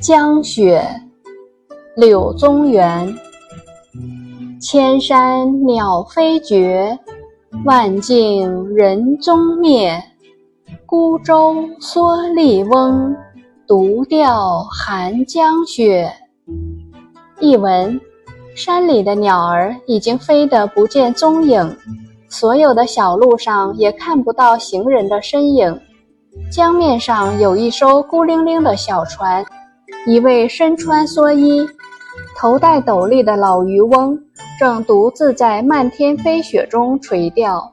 江雪，柳宗元。千山鸟飞绝，万径人踪灭。孤舟蓑笠翁，独钓寒江雪。译文：山里的鸟儿已经飞得不见踪影，所有的小路上也看不到行人的身影。江面上有一艘孤零零的小船，一位身穿蓑衣、头戴斗笠的老渔翁正独自在漫天飞雪中垂钓。